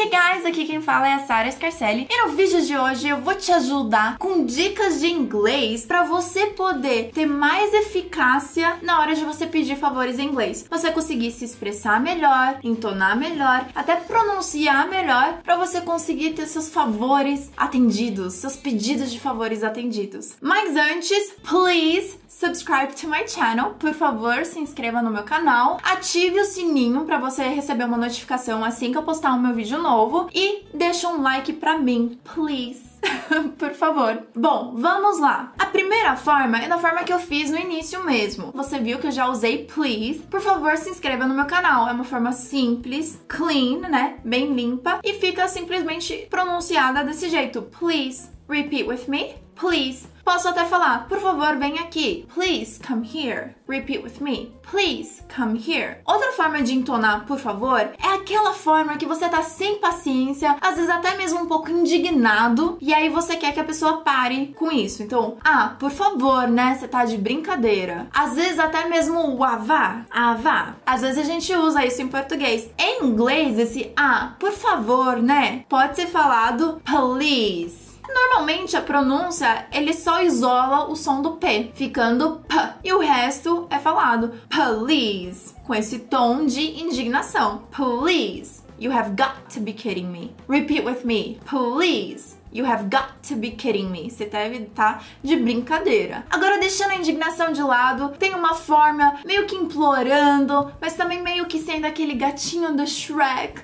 Hey guys, aqui quem fala é a Sara Scarcelli e no vídeo de hoje eu vou te ajudar com dicas de inglês para você poder ter mais eficácia na hora de você pedir favores em inglês. Você conseguir se expressar melhor, entonar melhor, até pronunciar melhor para você conseguir ter seus favores atendidos, seus pedidos de favores atendidos. Mas antes, please subscribe to my channel. Por favor, se inscreva no meu canal, ative o sininho para você receber uma notificação assim que eu postar um meu vídeo novo e deixa um like pra mim, please. Por favor. Bom, vamos lá. A primeira forma é da forma que eu fiz no início mesmo. Você viu que eu já usei please. Por favor, se inscreva no meu canal. É uma forma simples, clean, né? Bem limpa e fica simplesmente pronunciada desse jeito. Please repeat with me. Please. Posso até falar, por favor, vem aqui. Please come here. Repeat with me. Please come here. Outra forma de entonar, por favor, é aquela forma que você tá sem paciência, às vezes até mesmo um pouco indignado, e aí você quer que a pessoa pare com isso. Então, ah, por favor, né? Você tá de brincadeira. Às vezes até mesmo o avá, avá. Às vezes a gente usa isso em português. Em inglês, esse ah, por favor, né? Pode ser falado please. Normalmente a pronúncia ele só isola o som do P, ficando P, e o resto é falado please, com esse tom de indignação. Please, you have got to be kidding me. Repeat with me. Please. You have got to be kidding me. Você deve estar tá de brincadeira. Agora, deixando a indignação de lado, tem uma forma meio que implorando, mas também meio que sendo aquele gatinho do Shrek.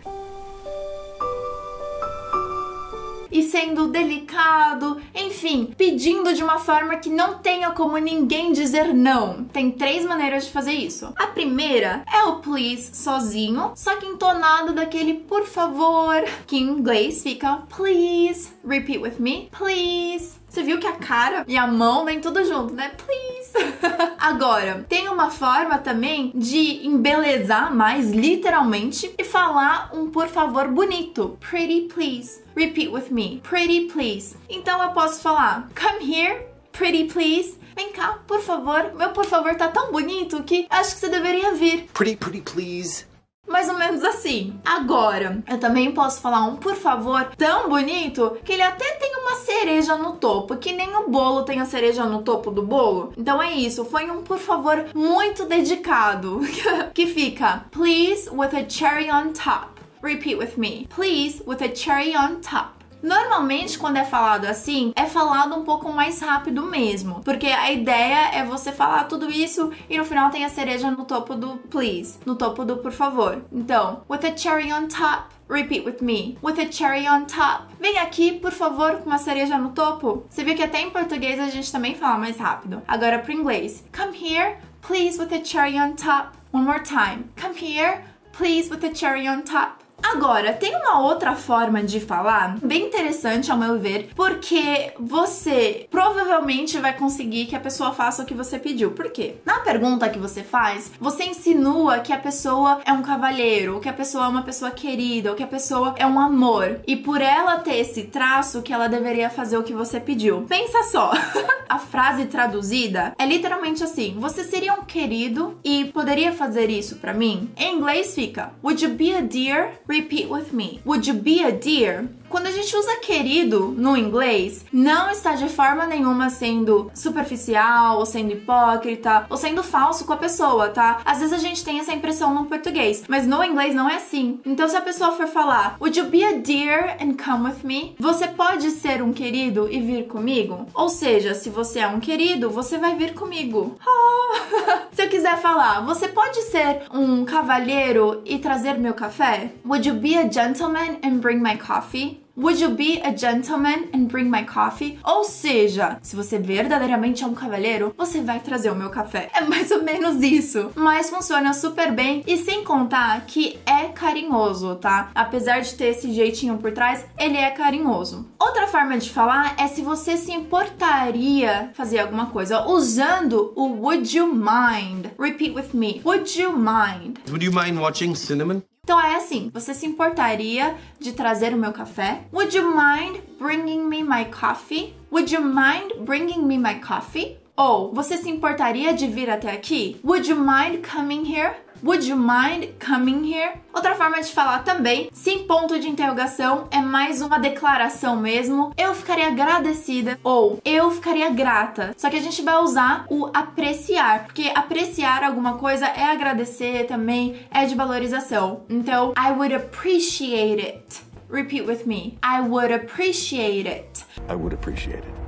E sendo delicado, enfim, pedindo de uma forma que não tenha como ninguém dizer não. Tem três maneiras de fazer isso. A primeira é o please sozinho, só que entonado daquele por favor, que em inglês fica please, repeat with me, please. Você viu que a cara e a mão vem tudo junto, né? Please. Agora, tem uma forma também de embelezar mais, literalmente, e falar um por favor bonito. Pretty please. Repeat with me. Pretty please. Então eu posso falar come here, pretty please. Vem cá, por favor. Meu por favor tá tão bonito que acho que você deveria vir. Pretty, pretty please. Mais ou menos assim. Agora, eu também posso falar um por favor tão bonito que ele até tem uma cereja no topo, que nem o bolo tem a cereja no topo do bolo. Então é isso, foi um por favor muito dedicado que fica please with a cherry on top. Repeat with me. Please with a cherry on top. Normalmente, quando é falado assim, é falado um pouco mais rápido mesmo, porque a ideia é você falar tudo isso e no final tem a cereja no topo do please, no topo do por favor. Então, with a cherry on top. Repeat with me. With a cherry on top. Vem aqui, por favor, com uma cereja no topo. Você viu que até em português a gente também fala mais rápido. Agora pro inglês. Come here, please, with a cherry on top. One more time. Come here, please, with a cherry on top. Agora, tem uma outra forma de falar bem interessante, ao meu ver, porque você provavelmente vai conseguir que a pessoa faça o que você pediu. Por quê? Na pergunta que você faz, você insinua que a pessoa é um cavalheiro, ou que a pessoa é uma pessoa querida, ou que a pessoa é um amor. E por ela ter esse traço, que ela deveria fazer o que você pediu. Pensa só. a frase traduzida é literalmente assim: Você seria um querido e poderia fazer isso para mim? Em inglês fica: Would you be a dear? Repeat with me. Would you be a dear? Quando a gente usa querido no inglês, não está de forma nenhuma sendo superficial, ou sendo hipócrita, ou sendo falso com a pessoa, tá? Às vezes a gente tem essa impressão no português, mas no inglês não é assim. Então, se a pessoa for falar, Would you be a dear and come with me? Você pode ser um querido e vir comigo? Ou seja, se você é um querido, você vai vir comigo. se eu quiser falar, você pode ser um cavalheiro e trazer meu café? Would you be a gentleman and bring my coffee? Would you be a gentleman and bring my coffee? Ou seja, se você verdadeiramente é um cavalheiro, você vai trazer o meu café. É mais ou menos isso. Mas funciona super bem e sem contar que é carinhoso, tá? Apesar de ter esse jeitinho por trás, ele é carinhoso. Outra forma de falar é se você se importaria fazer alguma coisa usando o would you mind. Repeat with me. Would you mind? Would you mind watching Cinnamon? Então é assim, você se importaria de trazer o meu café? Would you mind bringing me my coffee? Would you mind bringing me my coffee? Ou você se importaria de vir até aqui? Would you mind coming here? Would you mind coming here? Outra forma de falar também, sem ponto de interrogação, é mais uma declaração mesmo. Eu ficaria agradecida ou eu ficaria grata. Só que a gente vai usar o apreciar, porque apreciar alguma coisa é agradecer também, é de valorização. Então, I would appreciate it. Repeat with me. I would appreciate it. I would appreciate it.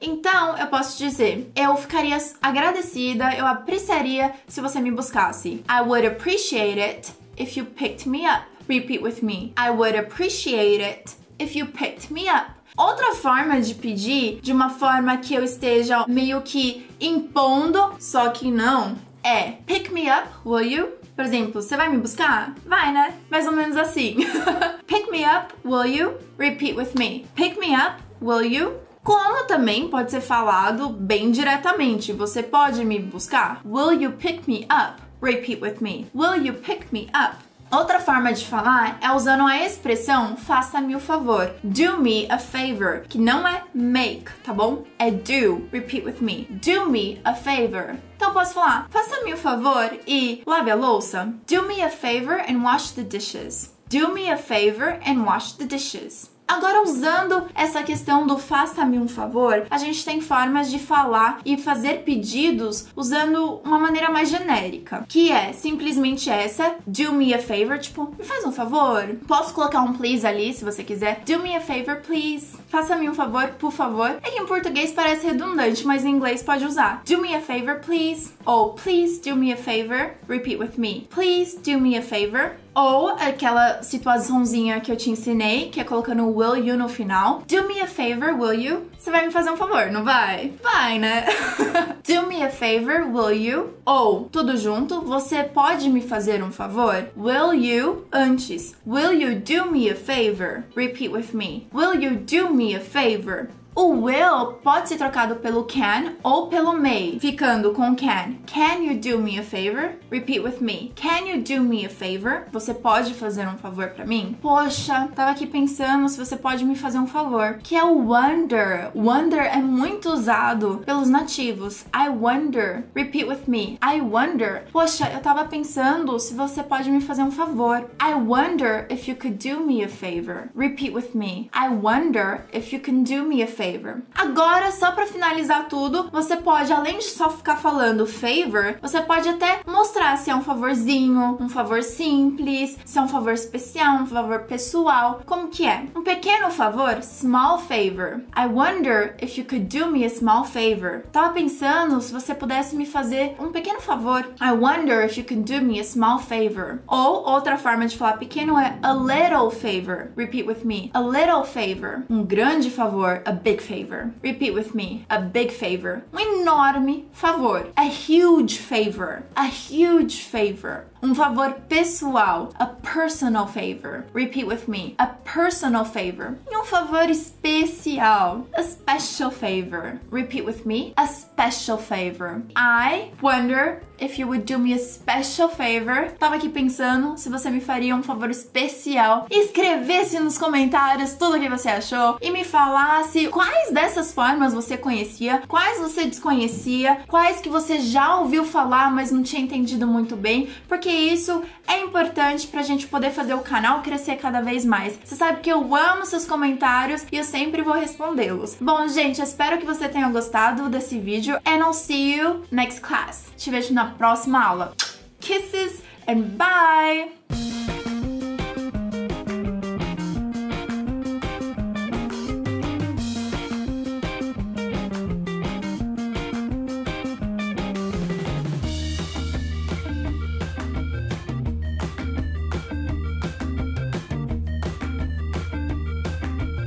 Então, eu posso dizer, eu ficaria agradecida, eu apreciaria se você me buscasse. I would appreciate it if you picked me up. Repeat with me. I would appreciate it if you picked me up. Outra forma de pedir, de uma forma que eu esteja meio que impondo, só que não, é pick me up, will you? Por exemplo, você vai me buscar? Vai, né? Mais ou menos assim. pick me up, will you? Repeat with me. Pick me up, will you? Como também pode ser falado bem diretamente. Você pode me buscar? Will you pick me up? Repeat with me. Will you pick me up? Outra forma de falar é usando a expressão faça-me o favor. Do me a favor, que não é make, tá bom? É do. Repeat with me. Do me a favor. Então posso falar, faça-me o favor e lave a louça. Do me a favor and wash the dishes. Do me a favor and wash the dishes. Agora, usando essa questão do faça-me um favor, a gente tem formas de falar e fazer pedidos usando uma maneira mais genérica, que é simplesmente essa: do me a favor, tipo, me faz um favor. Posso colocar um please ali se você quiser. Do me a favor, please. Faça-me um favor, por favor. É que em português parece redundante, mas em inglês pode usar. Do me a favor, please. Ou please do me a favor. Repeat with me. Please do me a favor. Ou aquela situaçãozinha que eu te ensinei, que é colocando will you no final. Do me a favor, will you? Você vai me fazer um favor, não vai? Vai, né? do me a favor, will you? Ou, tudo junto, você pode me fazer um favor? Will you antes. Will you do me a favor? Repeat with me. Will you do me a favor? O will pode ser trocado pelo can ou pelo may, ficando com can. Can you do me a favor? Repeat with me. Can you do me a favor? Você pode fazer um favor para mim? Poxa, tava aqui pensando se você pode me fazer um favor. Que é o wonder. Wonder é muito usado pelos nativos. I wonder. Repeat with me. I wonder. Poxa, eu tava pensando se você pode me fazer um favor. I wonder if you could do me a favor. Repeat with me. I wonder if you can do me a favor favor. Agora, só para finalizar tudo, você pode, além de só ficar falando favor, você pode até mostrar se é um favorzinho, um favor simples, se é um favor especial, um favor pessoal, como que é. Um pequeno favor, small favor. I wonder if you could do me a small favor. Tava pensando se você pudesse me fazer um pequeno favor. I wonder if you could do me a small favor. Ou outra forma de falar pequeno é a little favor. Repeat with me. A little favor. Um grande favor, a big favor. Repeat with me. A big favor. Um enorme favor. A huge favor. A huge favor. Um favor pessoal. A personal favor. Repeat with me. A personal favor. E um favor especial. A special favor. Repeat with me. A special favor. I wonder if you would do me a special favor. Tava aqui pensando se você me faria um favor especial. Escrevesse nos comentários tudo o que você achou e me falasse quais dessas formas você conhecia, quais você desconhecia, quais que você já ouviu falar, mas não tinha entendido muito bem, porque isso é importante pra gente poder fazer o canal crescer cada vez mais. Você sabe que eu amo seus comentários e eu sempre vou respondê-los. Bom, gente, espero que você tenha gostado desse vídeo and I'll see you next class. Te vejo na próxima aula. Kisses and bye!